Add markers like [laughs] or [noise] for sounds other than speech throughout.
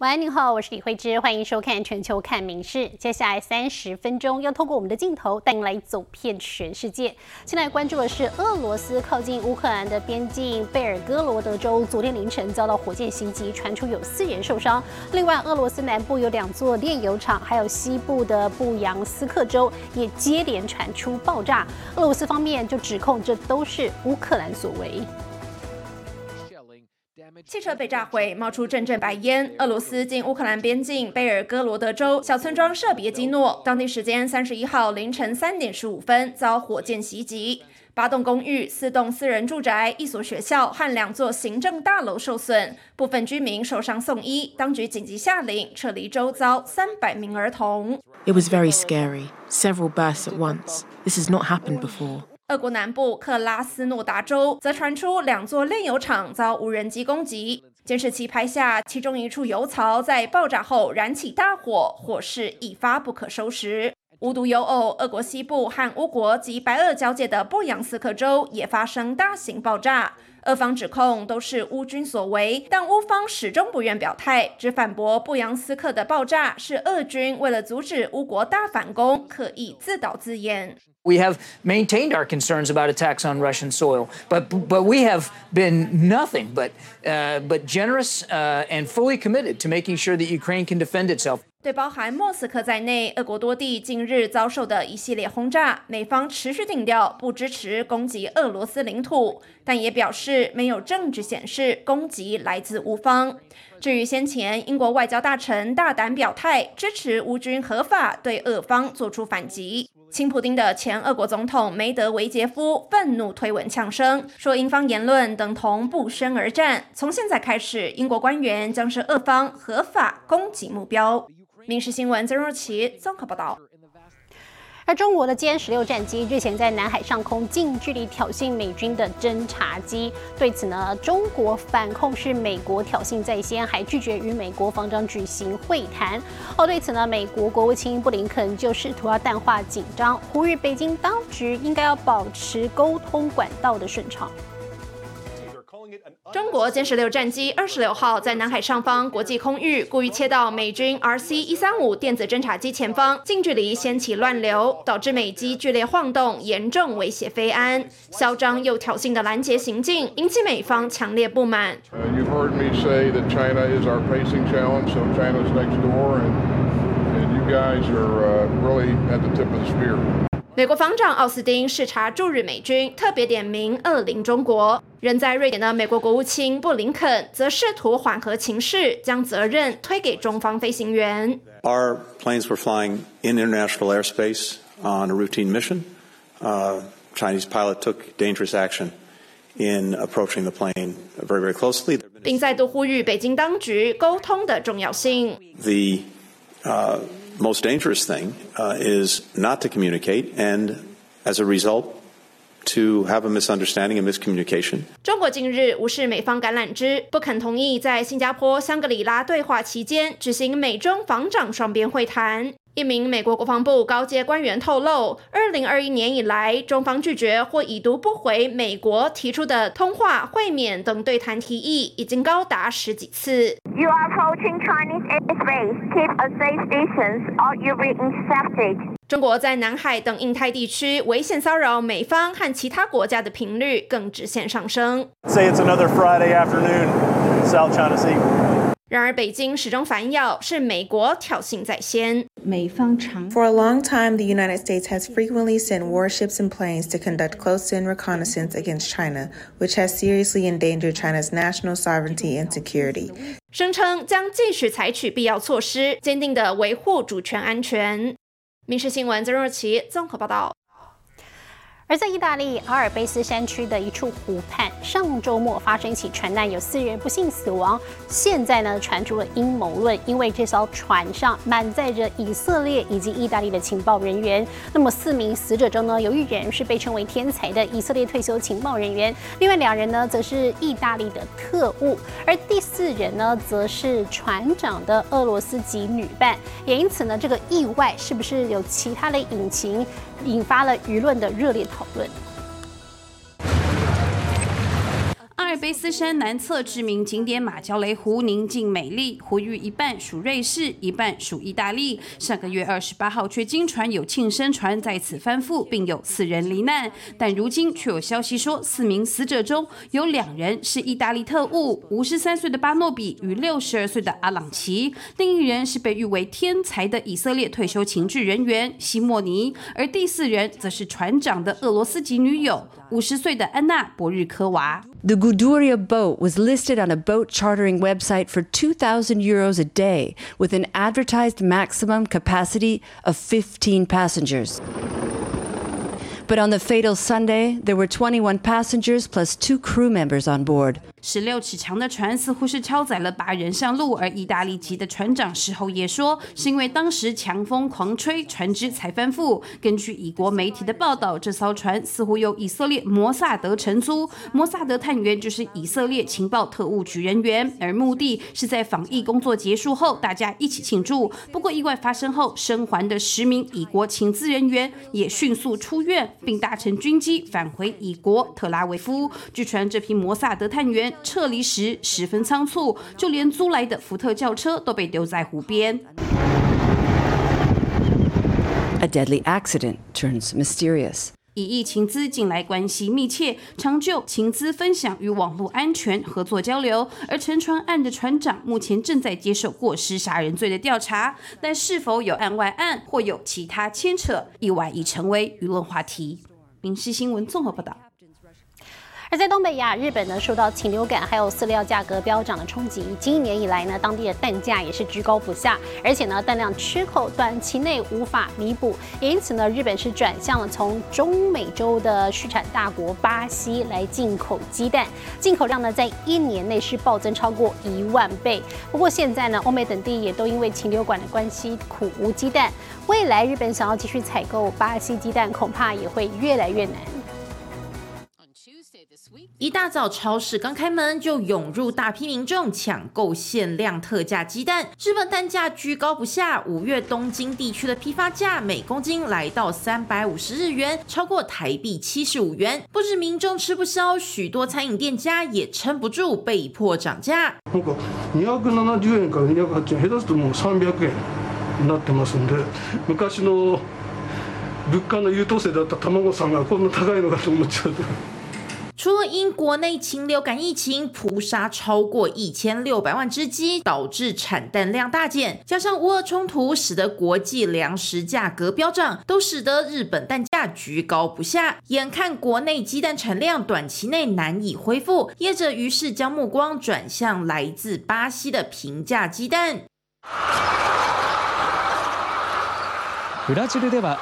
晚安，您好，我是李慧芝，欢迎收看《全球看名事》。接下来三十分钟要透过我们的镜头带您来走遍全世界。现在关注的是俄罗斯靠近乌克兰的边境贝尔哥罗德州，昨天凌晨遭到火箭袭击，传出有四人受伤。另外，俄罗斯南部有两座炼油厂，还有西部的布扬斯克州也接连传出爆炸。俄罗斯方面就指控这都是乌克兰所为。汽车被炸毁，冒出阵阵白烟。俄罗斯近乌克兰边境贝尔哥罗德州小村庄舍别基诺，当地时间三十一号凌晨三点十五分遭火箭袭击，八栋公寓、四栋私人住宅、一所学校和两座行政大楼受损，部分居民受伤送医。当局紧急下令撤离周遭三百名儿童。It was very scary. Several bursts at once. This has not happened before. 俄国南部克拉斯诺达州则传出两座炼油厂遭无人机攻击，监视器拍下其中一处油槽在爆炸后燃起大火，火势一发不可收拾。无独有偶，俄国西部和乌国及白俄交界的布扬斯克州也发生大型爆炸。俄方指控都是乌军所为，但乌方始终不愿表态，只反驳布扬斯克的爆炸是俄军为了阻止乌国大反攻，刻意自导自演。We have maintained our concerns about attacks on Russian soil, but but we have been nothing but but generous and fully committed to making sure that Ukraine can defend itself. 对包含莫斯科在内，俄国多地近日遭受的一系列轰炸，美方持续顶调不支持攻击俄罗斯领土，但也表示没有证据显示攻击来自乌方。至于先前英国外交大臣大胆表态支持乌军合法对俄方做出反击，亲普丁的前俄国总统梅德韦杰夫愤怒推文呛声，说英方言论等同不宣而战。从现在开始，英国官员将是俄方合法攻击目标。民视新闻曾若琪综合报道。而中国的歼十六战机日前在南海上空近距离挑衅美军的侦察机，对此呢，中国反控是美国挑衅在先，还拒绝与美国防长举行会谈。哦，对此呢，美国国务卿布林肯就试图要淡化紧张，呼吁北京当局应该要保持沟通管道的顺畅。中国歼十六战机二十六号在南海上方国际空域故意切到美军 RC 一三五电子侦察机前方，近距离掀起乱流，导致美机剧烈晃动，严重威胁飞安。嚣张又挑衅的拦截行径引起美方强烈不满。You've heard me say that China is our pacing challenge, so China's next door, and and you guys are really at the tip of the spear. 美国防长奥斯汀视察驻日美军，特别点名恶邻中国。人在瑞典的美国国务卿布林肯则试图缓和情势，将责任推给中方飞行员。Our planes were flying in international airspace on a routine mission. Uh, Chinese pilot took dangerous action in approaching the plane very, very closely. 并再度呼吁北京当局沟通的重要性。The uh, most dangerous thing uh, is not to communicate, and as a result, to have a misunderstanding and miscommunication. 中国近日无视美方橄榄枝，不肯同意在新加坡香格里拉对话期间举行美中防长双边会谈。一名美国国防部高阶官员透露，二零二一年以来，中方拒绝或已读不回美国提出的通话、会面等对谈提议，已经高达十几次。You are approaching Chinese airspace. Keep a safe distance, or you'll be intercepted. 中国在南海等印太地区危险骚扰美方和其他国家的频率更直线上升。Say it's another Friday afternoon South China Sea. 然而，北京始终反咬是美国挑衅在先。For a long time, the United States has frequently sent warships and planes to conduct close-in reconnaissance against China, which has seriously endangered China's national sovereignty and security. 声称将继续采取必要措施，坚定地维护主权安全。民事新闻曾若琪综合报道。而在意大利阿尔卑斯山区的一处湖畔，上周末发生一起船难，有四人不幸死亡。现在呢，传出了阴谋论，因为这艘船上满载着以色列以及意大利的情报人员。那么四名死者中呢，有一人是被称为天才的以色列退休情报人员，另外两人呢，则是意大利的特务，而第四人呢，则是船长的俄罗斯籍女伴。也因此呢，这个意外是不是有其他的隐情，引发了舆论的热烈讨论。阿尔卑斯山南侧知名景点马焦雷湖宁静美丽，湖域一半属瑞士，一半属意大利。上个月二十八号，却经传有庆生船在此翻覆，并有四人罹难。但如今却有消息说，四名死者中有两人是意大利特务：五十三岁的巴诺比与六十二岁的阿朗奇。另一人是被誉为天才的以色列退休情治人员西莫尼，而第四人则是船长的俄罗斯籍女友。五十岁的安娜·博日科娃。Guduria boat was listed on a boat chartering website for 2,000 euros a day, with an advertised maximum capacity of 15 passengers. But on the fatal Sunday, there were 21 passengers plus two crew members on board. 十六尺长的船似乎是超载了八人上路，而意大利籍的船长事后也说，是因为当时强风狂吹，船只才翻覆。根据以国媒体的报道，这艘船似乎由以色列摩萨德承租，摩萨德探员就是以色列情报特务局人员，而目的是在防疫工作结束后，大家一起庆祝。不过意外发生后，生还的十名以国情资人员也迅速出院，并搭乘军机返回以国特拉维夫。据传，这批摩萨德探员。撤离时十分仓促，就连租来的福特轿车都被丢在湖边。A deadly accident turns mysterious. 以疫情资近来关系密切，常就情资分享与网络安全合作交流。而沉船案的船长目前正在接受过失杀人罪的调查，但是否有案外案或有其他牵扯，意外已成为舆论话题。民事新闻综合报道。而在东北亚，日本呢受到禽流感还有饲料价格飙涨的冲击，今年以来呢，当地的蛋价也是居高不下，而且呢，蛋量缺口短期内无法弥补，也因此呢，日本是转向了从中美洲的畜产大国巴西来进口鸡蛋，进口量呢在一年内是暴增超过一万倍。不过现在呢，欧美等地也都因为禽流感的关系苦无鸡蛋，未来日本想要继续采购巴西鸡蛋，恐怕也会越来越难。一大早，超市刚开门就涌入大批民众抢购限量特价鸡蛋。日本蛋价居高不下，五月东京地区的批发价每公斤来到三百五十日元，超过台币七十五元。不止民众吃不消，许多餐饮店家也撑不住，被迫涨价。なんか二百七十円から二百八十円、下手すともう三百円になってますんで、昔の物価の優等生だった卵さんがこんな高いのかと思っちゃうと。 除了因国内禽流感疫情扑杀超过一千六百万只鸡，导致产蛋量大减，加上乌俄冲突使得国际粮食价格飙涨，都使得日本蛋价居高不下。眼看国内鸡蛋产量短期内难以恢复，业者于是将目光转向来自巴西的平价鸡蛋。ブラジルでは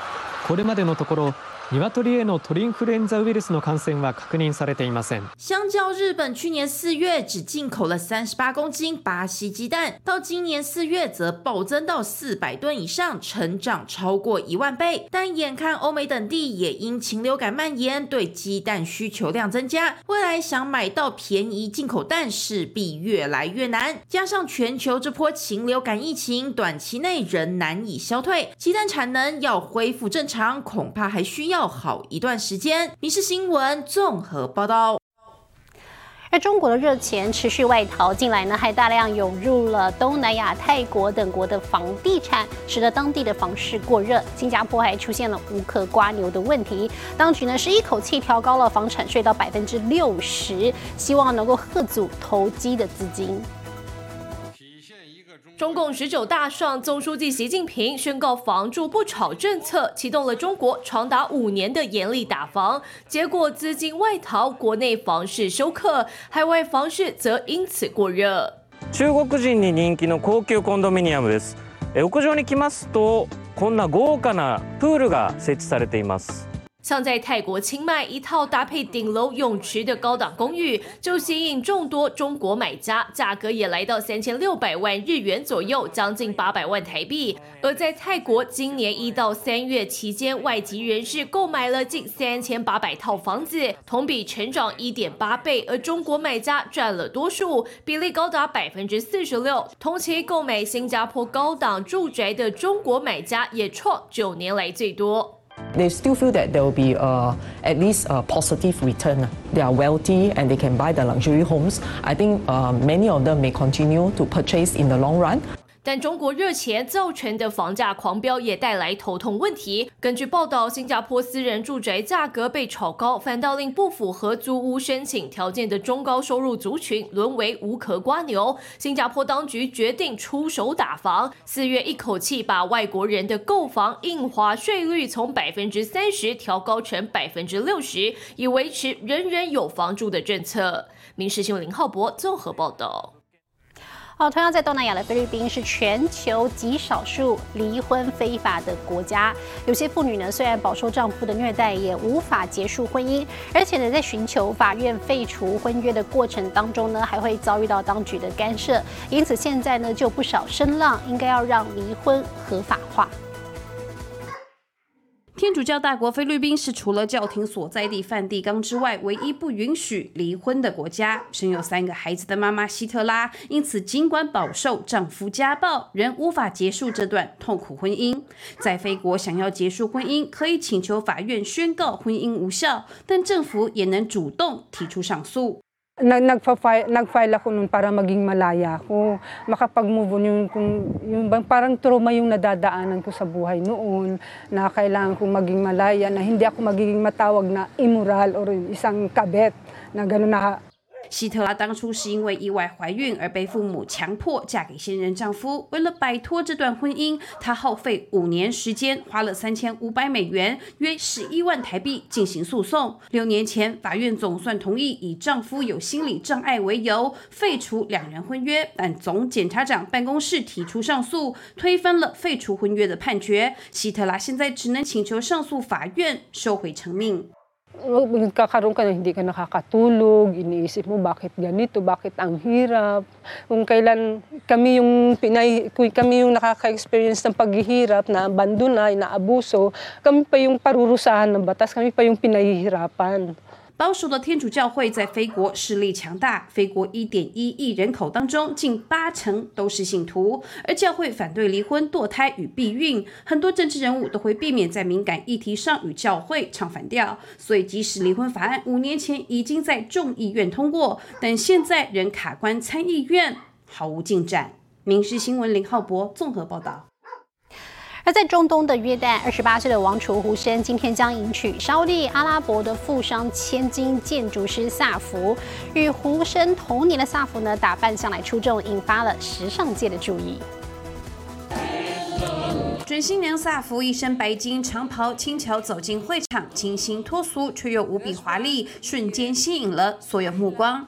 これまでのところ。 鶏への鳥インフルエンザウイルスの感染は確認されていません。相较日本去年四月只进口了三十八公斤巴西鸡蛋，到今年四月则暴增到四百吨以上，成长超过一万倍。但眼看欧美等地也因禽流感蔓延，对鸡蛋需求量增加，未来想买到便宜进口蛋势必越来越难。加上全球这波禽流感疫情短期内仍难以消退，鸡蛋产能要恢复正常，恐怕还需要。 要好一段时间。民事新闻综合报道。而中国的热钱持续外逃，近来呢还大量涌入了东南亚、泰国等国的房地产，使得当地的房市过热。新加坡还出现了无可刮牛的问题，当局呢是一口气调高了房产税到百分之六十，希望能够贺阻投机的资金。中共十九大上，总书记习近平宣告“房住不炒”政策，启动了中国长达五年的严厉打房，结果资金外逃，国内房市休克，海外房市则因此过热。中国人に人気の高級コンドミニアムです。屋上に来ますと、こんな豪華なプールが設置されています。 像在泰国清迈一套搭配顶楼泳池的高档公寓，就吸引众多中国买家，价格也来到三千六百万日元左右，将近八百万台币。而在泰国，今年一到三月期间，外籍人士购买了近三千八百套房子，同比成长一点八倍，而中国买家占了多数，比例高达百分之四十六。同期购买新加坡高档住宅的中国买家也创九年来最多。They still feel that there will be uh, at least a positive return. They are wealthy and they can buy the luxury homes. I think uh, many of them may continue to purchase in the long run. 但中国热钱造成的房价狂飙也带来头痛问题。根据报道，新加坡私人住宅价格被炒高，反倒令不符合租屋申请条件的中高收入族群沦为无壳瓜牛。新加坡当局决定出手打房，四月一口气把外国人的购房印花税率从百分之三十调高成百分之六十，以维持人人有房住的政策。民事新闻林浩博综合报道。好，同样在东南亚的菲律宾是全球极少数离婚非法的国家。有些妇女呢，虽然饱受丈夫的虐待，也无法结束婚姻，而且呢，在寻求法院废除婚约的过程当中呢，还会遭遇到当局的干涉。因此，现在呢，就不少声浪应该要让离婚合法化。天主教大国菲律宾是除了教廷所在地梵蒂冈之外，唯一不允许离婚的国家。生有三个孩子的妈妈希特拉，因此尽管饱受丈夫家暴，仍无法结束这段痛苦婚姻。在菲国，想要结束婚姻，可以请求法院宣告婚姻无效，但政府也能主动提出上诉。Nag, nagpa-file, nag-file ako nun para maging malaya ako, makapag-move on yung, kung, yung parang trauma yung nadadaanan ko sa buhay noon, na kailangan kong maging malaya, na hindi ako magiging matawag na immoral or isang kabet, na gano'n na 希特拉当初是因为意外怀孕而被父母强迫嫁给现任丈夫。为了摆脱这段婚姻，她耗费五年时间，花了三千五百美元（约十一万台币）进行诉讼。六年前，法院总算同意以丈夫有心理障碍为由废除两人婚约，但总检察长办公室提出上诉，推翻了废除婚约的判决。希特拉现在只能请求上诉法院收回成命。Nagkakaroon ka na hindi ka nakakatulog, iniisip mo bakit ganito, bakit ang hirap. Kung kailan kami yung pinay, kami yung nakaka-experience ng paghihirap na abandonay, na abuso, kami pa yung parurusahan ng batas, kami pa yung pinahihirapan. 保守的天主教会在非国势力强大，非国一点一亿人口当中，近八成都是信徒。而教会反对离婚、堕胎与避孕，很多政治人物都会避免在敏感议题上与教会唱反调。所以，即使离婚法案五年前已经在众议院通过，但现在仍卡关参议院，毫无进展。民事新闻林浩博综合报道。而在中东的约旦，二十八岁的王储胡生今天将迎娶沙地阿拉伯的富商千金建筑师萨福。与胡生同年的萨福呢，打扮向来出众，引发了时尚界的注意。准新娘萨福一身白金长袍，轻巧走进会场，清新脱俗却又无比华丽，瞬间吸引了所有目光。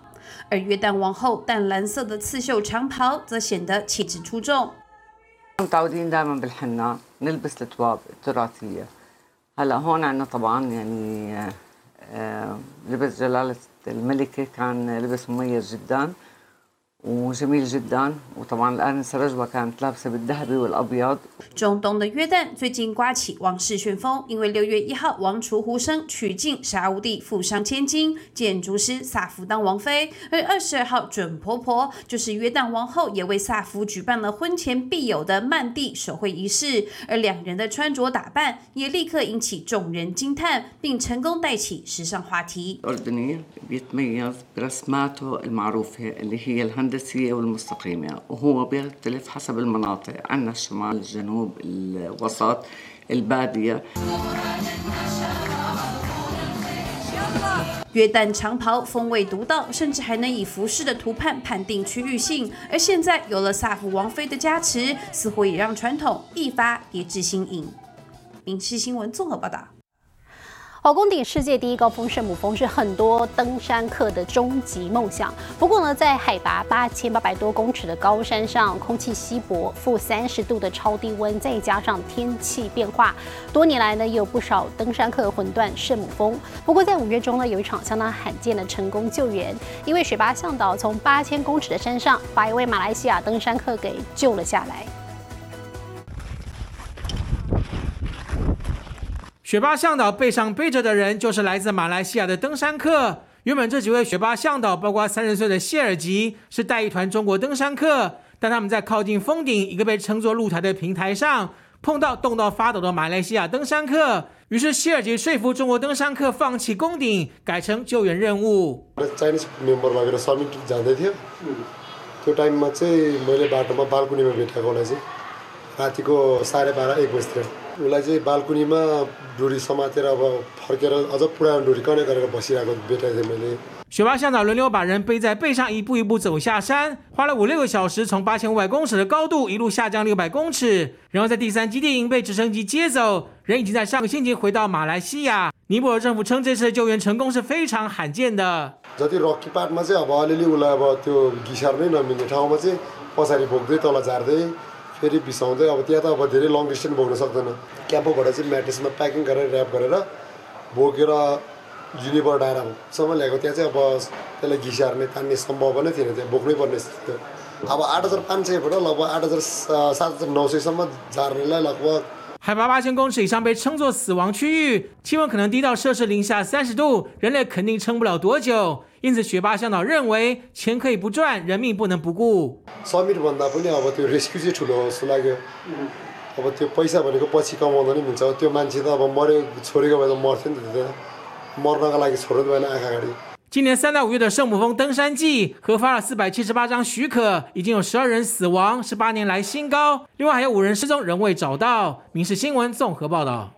而约旦王后淡蓝色的刺绣长袍则显得气质出众。متعودين دائما بالحنة نلبس الثواب التراثية. هلأ هون عندنا طبعا يعني آه لبس جلالة الملكة كان لبس مميز جدا. وجميل جدا وطبعا الآنسة رجوة كانت لابسة بالذهبي والأبيض 中东的约旦最近刮起王室旋风，因为六月一号，王储胡生娶进沙乌地富商千金建筑师萨福当王妃，而二十二号准婆婆就是约旦王后，也为萨福举办了婚前必有的曼蒂手绘仪式，而两人的穿着打扮也立刻引起众人惊叹，并成功带起时尚话题。 الأردني بيتميز برسماته المعروفة اللي هي الهندسية والمستقيمة وهو بيختلف حسب المناطق عندنا الشمال الجنوب الوسط البادية [laughs] 约旦长袍风味独到，甚至还能以服饰的图判判定区域性。而现在有了萨福王妃的加持，似乎也让传统一发跌至新颖。民事新闻综合报道。 好，宫顶世界第一高峰圣母峰是很多登山客的终极梦想。不过呢，在海拔八千八百多公尺的高山上，空气稀薄，负三十度的超低温，再加上天气变化，多年来呢，也有不少登山客魂断圣母峰。不过在五月中呢，有一场相当罕见的成功救援，因为雪巴向导从八千公尺的山上把一位马来西亚登山客给救了下来。雪巴向导背上背着的人就是来自马来西亚的登山客。原本这几位雪巴向导，包括三十岁的谢尔吉，是带一团中国登山客，但他们在靠近峰顶一个被称作露台的平台上，碰到冻到发抖的马来西亚登山客。于是谢尔吉说服中国登山客放弃攻顶，改成救援任务。चाइनिज मेम्बर लगेर समिट जाँदै थियो त्यो टाइममा चाहिँ मैले बाटोमा बालकुनीमा भेटाएकोलाई चाहिँ रातिको साढे बाह्र एक बजीतिर उसलाई चाहिँ बालकुनीमा डोरी समातेर अब फर्केर अझ पुरानो डोरी कने गरेर बसिरहेको भेटाएको थिएँ मैले 雪霸向导轮流把人背在背上，一步一步走下山，花了五六个小时，从八千五百公尺的高度一路下降六百公尺，然后在第三基地营被直升机接走。人已经在上个星期回到马来西亚。尼泊尔政府称这次的救援成功是非常罕见的。 जति रकी पार्टमा चाहिँ अब अलिअलि उसलाई अब त्यो घिसार नै नमिल्ने ठाउँमा चाहिँ पछाडि बोक्दै तल झार्दै फेरि बिसाउँदै अब त्यहाँ त अब धेरै लङ डिस्टेन्स बोक्न सक्दैन। क्याम्पोबाट चाहिँ म्याट्रेसमा प्याकिङ गरेर ऱ्याप गरेर बोकेर युनिबर डाँडासम्म ल्याएको। त्यहाँ चाहिँ अब त्यसलाई घिसार्ने तान्ने सम्भव नै थिएन त्यहाँ बोक्नै पर्ने थियो अब आठ हजार पाँच सयबाट लगभग आठ हजार सात हजार नौ सयसम्म झार्नेलाई लगभग 海拔八千公尺以上被称作死亡区域，气温可能低到摄氏零下三十度，人类肯定撑不了多久。因此，学霸向导认为，钱可以不赚，人命不能不顾。 समिटभन्दा पनि अब त्यो रेस्क्यु चाहिँ ठुलो जस्तो लाग्यो अब त्यो पैसा भनेको पछि कमाउँदा नै मिल्छ त्यो मान्छे त अब मऱ्यो छोडेको भए त मर्थ्यो नि त त्यो मर्नका लागि छोड्नु भएन आँखा अगाडि 今年三到五月的圣母峰登山季核发了四百七十八张许可，已经有十二人死亡，是八年来新高。另外还有五人失踪，仍未找到。民事新闻综合报道。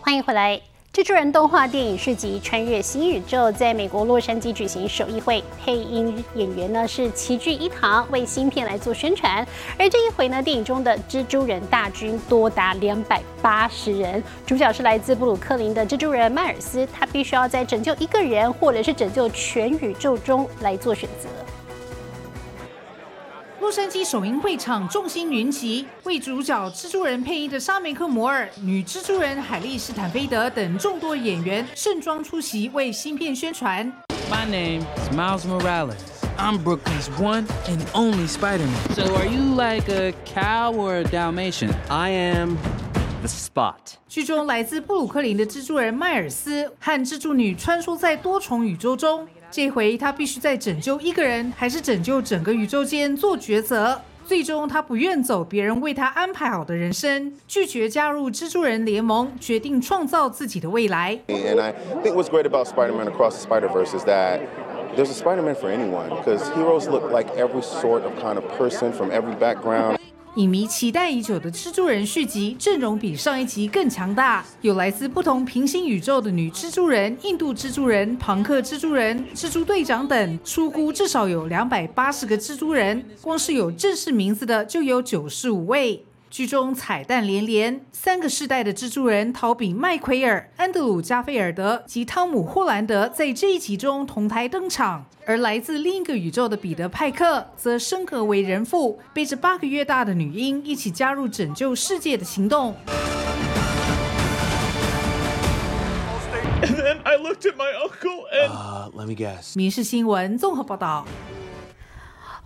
欢迎回来。蜘蛛人动画电影续集《穿越新宇宙》在美国洛杉矶举行首映会，配音演员呢是齐聚一堂，为新片来做宣传。而这一回呢，电影中的蜘蛛人大军多达两百八十人，主角是来自布鲁克林的蜘蛛人迈尔斯，他必须要在拯救一个人或者是拯救全宇宙中来做选择。洛杉矶首映会场众星云集，为主角蜘蛛人配音的沙梅克·摩尔、女蜘蛛人海莉·斯坦菲德等众多演员盛装出席，为新片宣传。My name is Miles Morales. I'm Brooklyn's one and only Spider-Man. So are you like a cow or a Dalmatian? I am the spot. 剧中来自布鲁克林的蜘蛛人迈尔斯和蜘蛛女穿梭在多重宇宙中，这回他必须在拯救一个人还是拯救整个宇宙间做抉择。最终，他不愿走别人为他安排好的人生，拒绝加入蜘蛛人联盟，决定创造自己的未来。And I think what's great about Spider-Man Across the Spider-Verse is that there's a Spider-Man for anyone because heroes look like every sort of kind of person from every background. 影迷期待已久的蜘蛛人续集阵容比上一集更强大，有来自不同平行宇宙的女蜘蛛人、印度蜘蛛人、庞克蜘蛛人、蜘蛛队长等，出乎至少有两百八十个蜘蛛人，光是有正式名字的就有九十五位。剧中彩蛋连连，三个世代的蜘蛛人陶比麦奎尔、安德鲁加菲尔德及汤姆霍兰德在这一集中同台登场，而来自另一个宇宙的彼得派克则升格为人父，背着八个月大的女婴一起加入拯救世界的行动。And then I looked at my uncle and. Uh, let me guess. 民事新闻综合报道。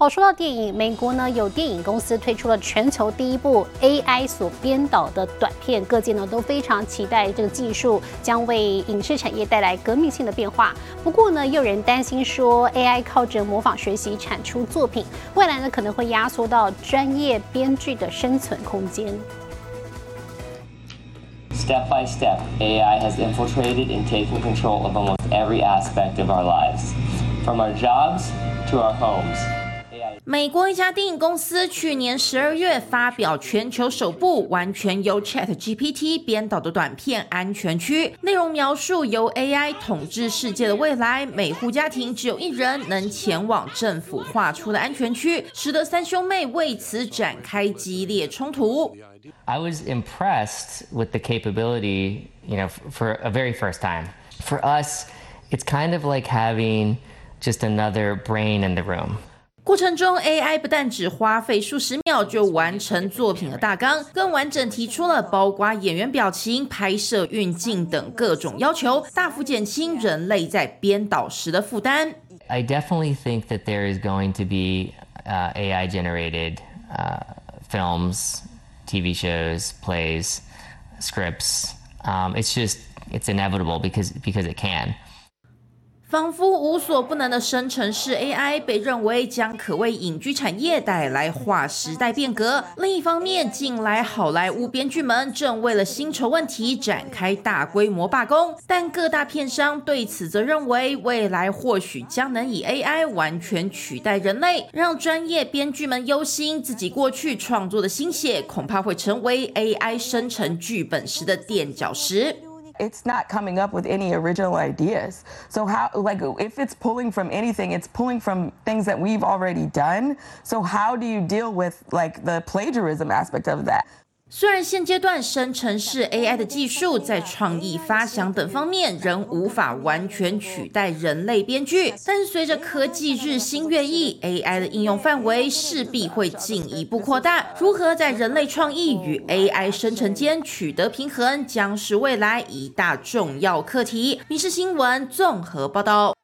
哦，说到电影，美国呢有电影公司推出了全球第一部 AI 所编导的短片，各界呢都非常期待这个技术将为影视产业带来革命性的变化。不过呢，又有人担心说，AI 靠着模仿学习产出作品，未来呢可能会压缩到专业编剧的生存空间。Step by step, AI has infiltrated and taken control of almost every aspect of our lives, from our jobs to our homes. 美国一家电影公司去年十二月发表全球首部完全由 Chat GPT 编导的短片《安全区》，内容描述由 AI 统治世界的未来，每户家庭只有一人能前往政府划出的安全区，使得三兄妹为此展开激烈冲突。I was impressed with the capability, you know, for a very first time. For us, it's kind of like having just another brain in the room. 过程中，AI 不但只花费数十秒就完成作品的大纲，更完整提出了包括演员表情、拍摄运镜等各种要求，大幅减轻人类在编导时的负担。I definitely think that there is going to be uh, AI generated uh, films, TV shows, plays, scripts. Um, it's just it's inevitable because because it can. 仿佛无所不能的生成式 AI 被认为将可为影剧产业带来划时代变革。另一方面，近来好莱坞编剧们正为了薪酬问题展开大规模罢工，但各大片商对此则认为，未来或许将能以 AI 完全取代人类，让专业编剧们忧心自己过去创作的心血恐怕会成为 AI 生成剧本时的垫脚石。It's not coming up with any original ideas. So how like if it's pulling from anything, it's pulling from things that we've already done. So how do you deal with like the plagiarism aspect of that? 虽然现阶段生成式 AI 的技术在创意发想等方面仍无法完全取代人类编剧，但随着科技日新月异，AI 的应用范围势必会进一步扩大。如何在人类创意与 AI 生成间取得平衡，将是未来一大重要课题。《民事新闻》综合报道。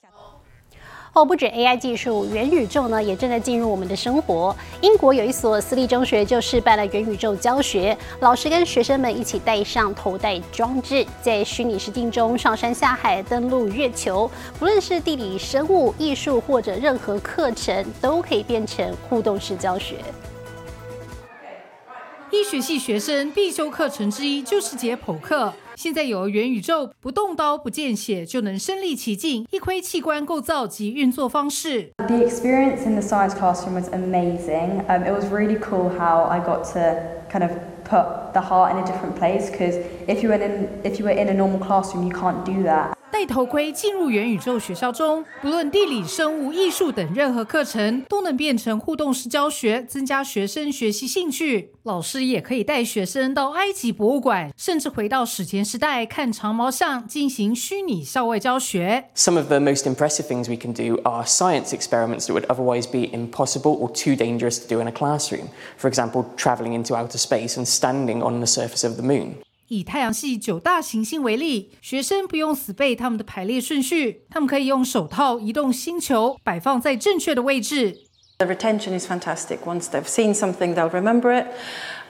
不止 AI 技术，元宇宙呢也正在进入我们的生活。英国有一所私立中学就试办了元宇宙教学，老师跟学生们一起戴上头戴装置，在虚拟实境中上山下海、登陆月球，不论是地理、生物、艺术或者任何课程，都可以变成互动式教学。医学系学生必修课程之一就是解剖课。现在有元宇宙，不动刀不见血就能身临其境，一窥器官构造及运作方式。The experience in the science classroom was amazing. Um, it was really cool how I got to kind of put the heart in a different place because if you were in if you were in a normal classroom, you can't do that. 戴头盔进入元宇宙学校中，不论地理、生物、艺术等任何课程，都能变成互动式教学，增加学生学习兴趣。老师也可以带学生到埃及博物馆，甚至回到史前时代看长毛象，进行虚拟校外教学。Some of the most impressive things we can do are science experiments that would otherwise be impossible or too dangerous to do in a classroom. For example, traveling into outer space and standing on the surface of the moon. 以太阳系九大行星为例，学生不用死背他们的排列顺序，他们可以用手套移动星球，摆放在正确的位置。The retention is fantastic. Once they've seen something, they'll remember it.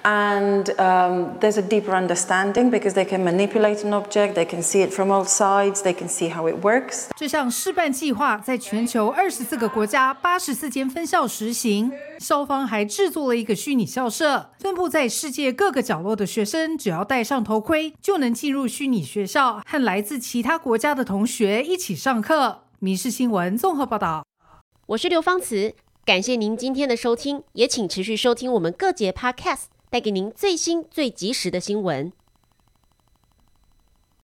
And um, there's a deeper understanding because they can manipulate an object, they can see it from all sides, they can see how it works. 这项示范计划在全球二十四个国家、八十四间分校实行。校方还制作了一个虚拟校舍，分布在世界各个角落的学生，只要戴上头盔，就能进入虚拟学校，和来自其他国家的同学一起上课。《民事新闻》综合报道。我是刘芳慈，感谢您今天的收听，也请持续收听我们各节 Podcast。带给您最新、最及时的新闻。